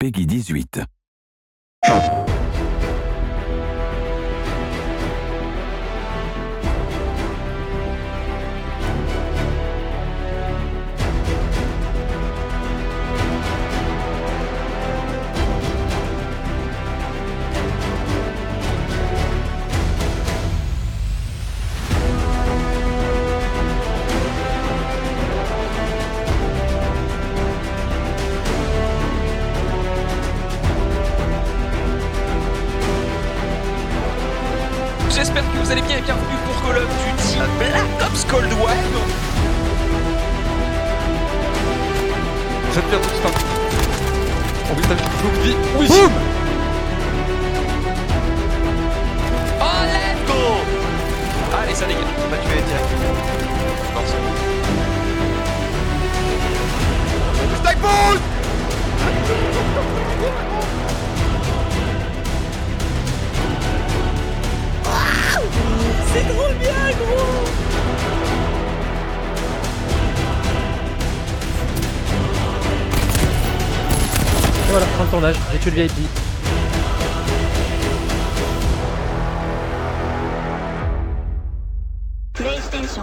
Peggy 18. J'espère que vous allez bien et bienvenue pour Call of Duty Black Ops Cold War. J'aime bien tout ça. Oh oui, t'as une vie. Oui. Oh, let's go Allez, ça dégage. Tu vas être direct. Non, c'est bon. Stack voilà, prends le tournage, j'ai tué le VIP. PlayStation.